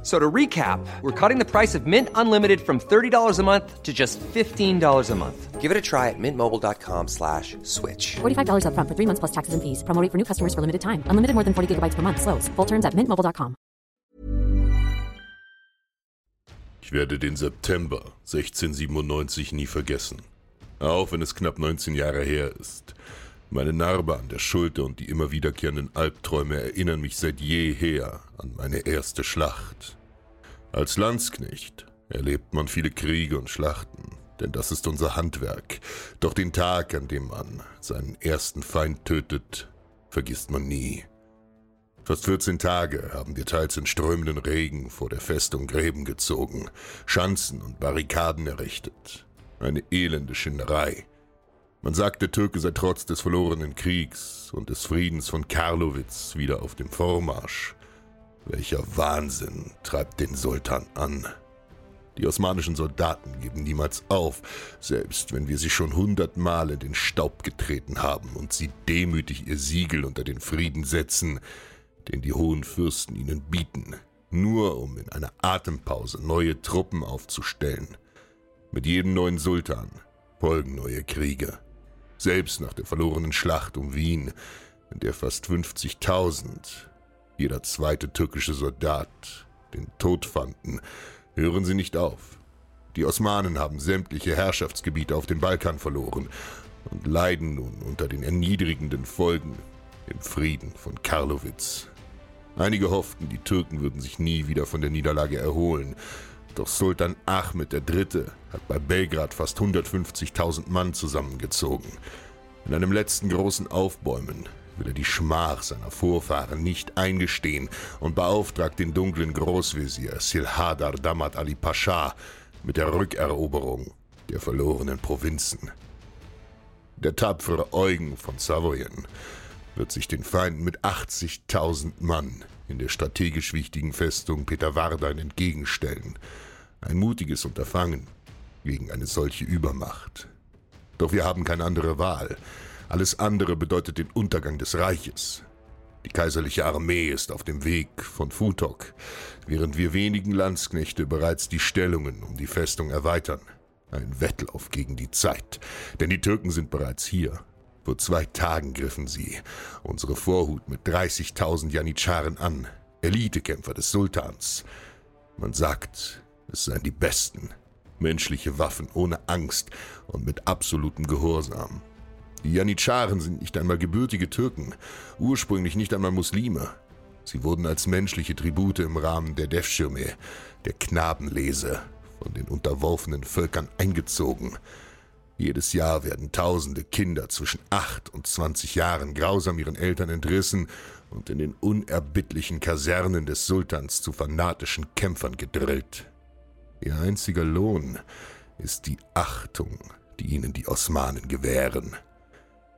F- So to recap, we're cutting the price of Mint Unlimited from $30 a month to just $15 a month. Give it a try at mintmobile.com slash switch. $45 upfront for three months plus taxes and fees. Promo rate for new customers for limited time. Unlimited more than 40 gigabytes per month. Slows. Full terms at mintmobile.com. Ich werde den September 1697 nie vergessen. Auch wenn es knapp 19 Jahre her ist. Meine Narbe an der Schulter und die immer wiederkehrenden Albträume erinnern mich seit jeher an meine erste Schlacht. Als Landsknecht erlebt man viele Kriege und Schlachten, denn das ist unser Handwerk. Doch den Tag, an dem man seinen ersten Feind tötet, vergisst man nie. Fast 14 Tage haben wir teils in strömenden Regen vor der Festung Gräben gezogen, Schanzen und Barrikaden errichtet. Eine elende Schinderei. Man sagt, der Türke sei trotz des verlorenen Kriegs und des Friedens von Karlowitz wieder auf dem Vormarsch. Welcher Wahnsinn treibt den Sultan an. Die osmanischen Soldaten geben niemals auf, selbst wenn wir sie schon hundertmal in den Staub getreten haben und sie demütig ihr Siegel unter den Frieden setzen, den die hohen Fürsten ihnen bieten, nur um in einer Atempause neue Truppen aufzustellen. Mit jedem neuen Sultan folgen neue Kriege. Selbst nach der verlorenen Schlacht um Wien, in der fast 50.000, jeder zweite türkische Soldat, den Tod fanden, hören sie nicht auf. Die Osmanen haben sämtliche Herrschaftsgebiete auf dem Balkan verloren und leiden nun unter den erniedrigenden Folgen im Frieden von Karlowitz. Einige hofften, die Türken würden sich nie wieder von der Niederlage erholen. Doch Sultan Ahmed III. hat bei Belgrad fast 150.000 Mann zusammengezogen. In einem letzten großen Aufbäumen will er die Schmach seiner Vorfahren nicht eingestehen und beauftragt den dunklen Großvezier Silhadar Damat Ali Pascha mit der Rückeroberung der verlorenen Provinzen. Der tapfere Eugen von Savoyen wird sich den Feinden mit 80.000 Mann in der strategisch wichtigen Festung Peterwardein entgegenstellen. Ein mutiges Unterfangen gegen eine solche Übermacht. Doch wir haben keine andere Wahl. Alles andere bedeutet den Untergang des Reiches. Die kaiserliche Armee ist auf dem Weg von Futok, während wir wenigen Landsknechte bereits die Stellungen um die Festung erweitern. Ein Wettlauf gegen die Zeit, denn die Türken sind bereits hier. Vor zwei Tagen griffen sie unsere Vorhut mit 30.000 Janitscharen an, Elitekämpfer des Sultans. Man sagt, es seien die besten, menschliche Waffen ohne Angst und mit absolutem Gehorsam. Die Janitscharen sind nicht einmal gebürtige Türken, ursprünglich nicht einmal Muslime. Sie wurden als menschliche Tribute im Rahmen der Defschirme, der Knabenlese, von den unterworfenen Völkern eingezogen. Jedes Jahr werden tausende Kinder zwischen 8 und 20 Jahren grausam ihren Eltern entrissen und in den unerbittlichen Kasernen des Sultans zu fanatischen Kämpfern gedrillt. Ihr einziger Lohn ist die Achtung, die ihnen die Osmanen gewähren.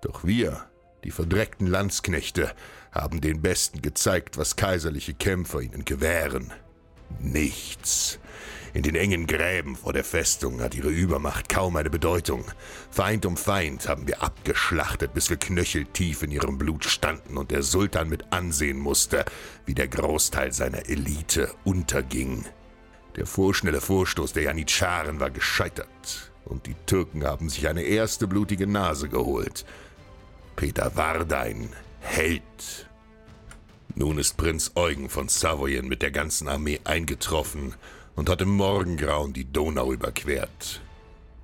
Doch wir Die verdreckten Landsknechte haben den Besten gezeigt, was kaiserliche Kämpfer ihnen gewähren. Nichts. In den engen Gräben vor der Festung hat ihre Übermacht kaum eine Bedeutung. Feind um Feind haben wir abgeschlachtet, bis wir knöcheltief in ihrem Blut standen und der Sultan mit ansehen musste, wie der Großteil seiner Elite unterging. Der vorschnelle Vorstoß der Janitscharen war gescheitert und die Türken haben sich eine erste blutige Nase geholt. Peter Wardein, Held. Nun ist Prinz Eugen von Savoyen mit der ganzen Armee eingetroffen und hat im Morgengrauen die Donau überquert.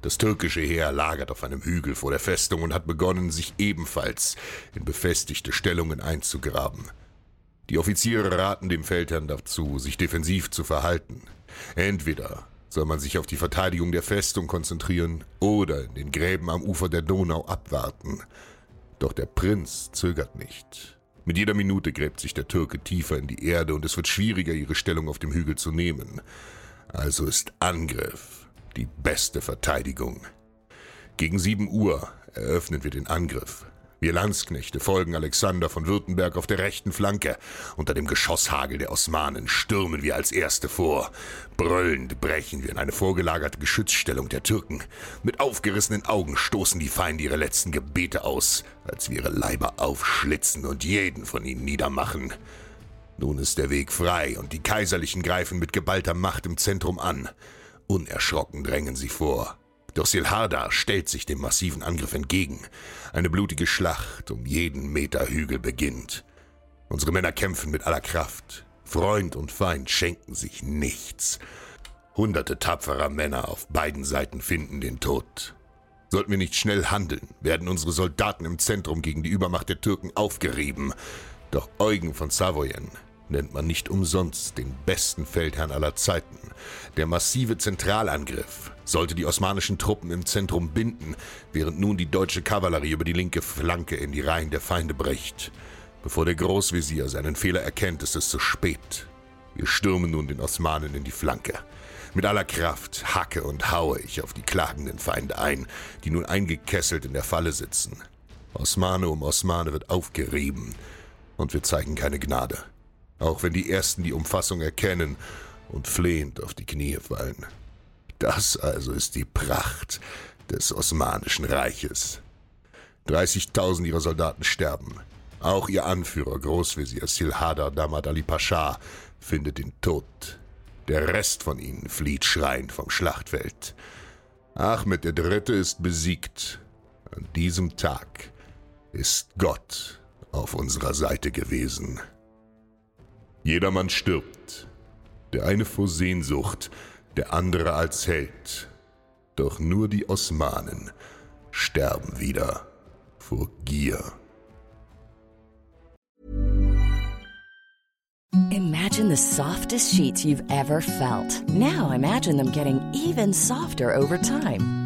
Das türkische Heer lagert auf einem Hügel vor der Festung und hat begonnen, sich ebenfalls in befestigte Stellungen einzugraben. Die Offiziere raten dem Feldherrn dazu, sich defensiv zu verhalten. Entweder soll man sich auf die Verteidigung der Festung konzentrieren oder in den Gräben am Ufer der Donau abwarten. Doch der Prinz zögert nicht. Mit jeder Minute gräbt sich der Türke tiefer in die Erde und es wird schwieriger, ihre Stellung auf dem Hügel zu nehmen. Also ist Angriff die beste Verteidigung. Gegen sieben Uhr eröffnen wir den Angriff. Wir Landsknechte folgen Alexander von Württemberg auf der rechten Flanke. Unter dem Geschosshagel der Osmanen stürmen wir als Erste vor. Brüllend brechen wir in eine vorgelagerte Geschützstellung der Türken. Mit aufgerissenen Augen stoßen die Feinde ihre letzten Gebete aus, als wir ihre Leiber aufschlitzen und jeden von ihnen niedermachen. Nun ist der Weg frei und die Kaiserlichen greifen mit geballter Macht im Zentrum an. Unerschrocken drängen sie vor. Doch Silharda stellt sich dem massiven Angriff entgegen. Eine blutige Schlacht um jeden Meter Hügel beginnt. Unsere Männer kämpfen mit aller Kraft. Freund und Feind schenken sich nichts. Hunderte tapferer Männer auf beiden Seiten finden den Tod. Sollten wir nicht schnell handeln, werden unsere Soldaten im Zentrum gegen die Übermacht der Türken aufgerieben. Doch Eugen von Savoyen nennt man nicht umsonst den besten Feldherrn aller Zeiten. Der massive Zentralangriff sollte die osmanischen Truppen im Zentrum binden, während nun die deutsche Kavallerie über die linke Flanke in die Reihen der Feinde bricht. Bevor der Großvezier seinen Fehler erkennt, ist es zu spät. Wir stürmen nun den Osmanen in die Flanke. Mit aller Kraft hacke und haue ich auf die klagenden Feinde ein, die nun eingekesselt in der Falle sitzen. Osmane um Osmane wird aufgerieben, und wir zeigen keine Gnade. Auch wenn die Ersten die Umfassung erkennen und flehend auf die Knie fallen. Das also ist die Pracht des Osmanischen Reiches. 30.000 ihrer Soldaten sterben. Auch ihr Anführer, Großvezier Silhadar Damad Ali Pascha, findet den Tod. Der Rest von ihnen flieht schreiend vom Schlachtfeld. Ahmed III. ist besiegt. An diesem Tag ist Gott auf unserer Seite gewesen. Jedermann stirbt. Der eine vor Sehnsucht, der andere als Held. Doch nur die Osmanen sterben wieder vor Gier. Imagine the softest sheets you've ever felt. Now imagine them getting even softer over time.